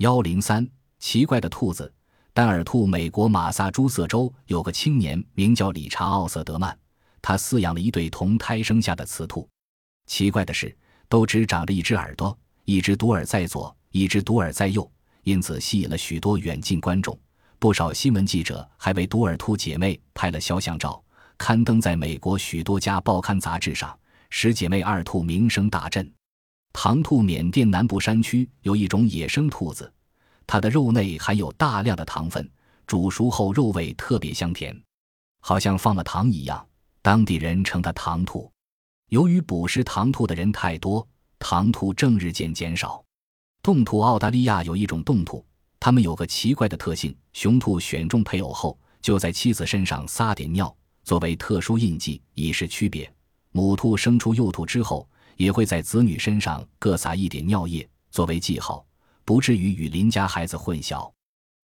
幺零三，奇怪的兔子。单耳兔。美国马萨诸塞州有个青年名叫理查奥瑟德曼，他饲养了一对同胎生下的雌兔。奇怪的是，都只长着一只耳朵，一只独耳在左，一只独耳在右，因此吸引了许多远近观众。不少新闻记者还为独耳兔姐妹拍了肖像照，刊登在美国许多家报刊杂志上，使姐妹二兔名声大振。唐兔。缅甸南部山区有一种野生兔子。它的肉内含有大量的糖分，煮熟后肉味特别香甜，好像放了糖一样。当地人称它“糖兔”。由于捕食糖兔的人太多，糖兔正日渐减少。冻兔。澳大利亚有一种冻兔，它们有个奇怪的特性：雄兔选中配偶后，就在妻子身上撒点尿，作为特殊印记，以示区别。母兔生出幼兔之后，也会在子女身上各撒一点尿液，作为记号。不至于与邻家孩子混淆。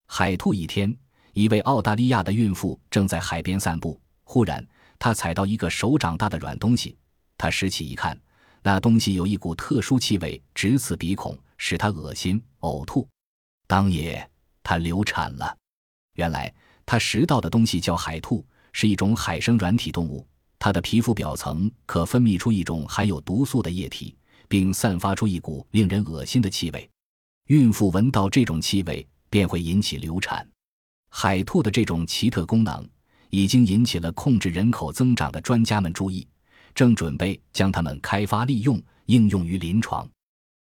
海兔一天，一位澳大利亚的孕妇正在海边散步，忽然她踩到一个手掌大的软东西。她拾起一看，那东西有一股特殊气味，直刺鼻孔，使她恶心呕吐。当夜，她流产了。原来，她拾到的东西叫海兔，是一种海生软体动物。它的皮肤表层可分泌出一种含有毒素的液体，并散发出一股令人恶心的气味。孕妇闻到这种气味便会引起流产。海兔的这种奇特功能已经引起了控制人口增长的专家们注意，正准备将它们开发利用，应用于临床。